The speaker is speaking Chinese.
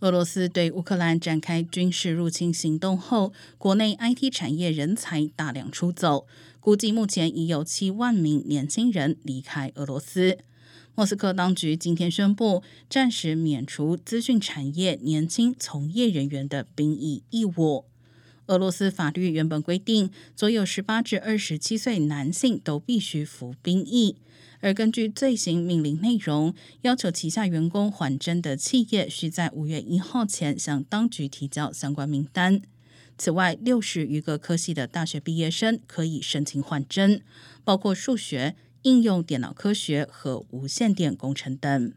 俄罗斯对乌克兰展开军事入侵行动后，国内 IT 产业人才大量出走，估计目前已有七万名年轻人离开俄罗斯。莫斯科当局今天宣布，暂时免除资讯产业年轻从业人员的兵役义务。俄罗斯法律原本规定，所有十八至二十七岁男性都必须服兵役。而根据最新命令内容，要求旗下员工缓征的企业，需在五月一号前向当局提交相关名单。此外，六十余个科系的大学毕业生可以申请缓征，包括数学、应用电脑科学和无线电工程等。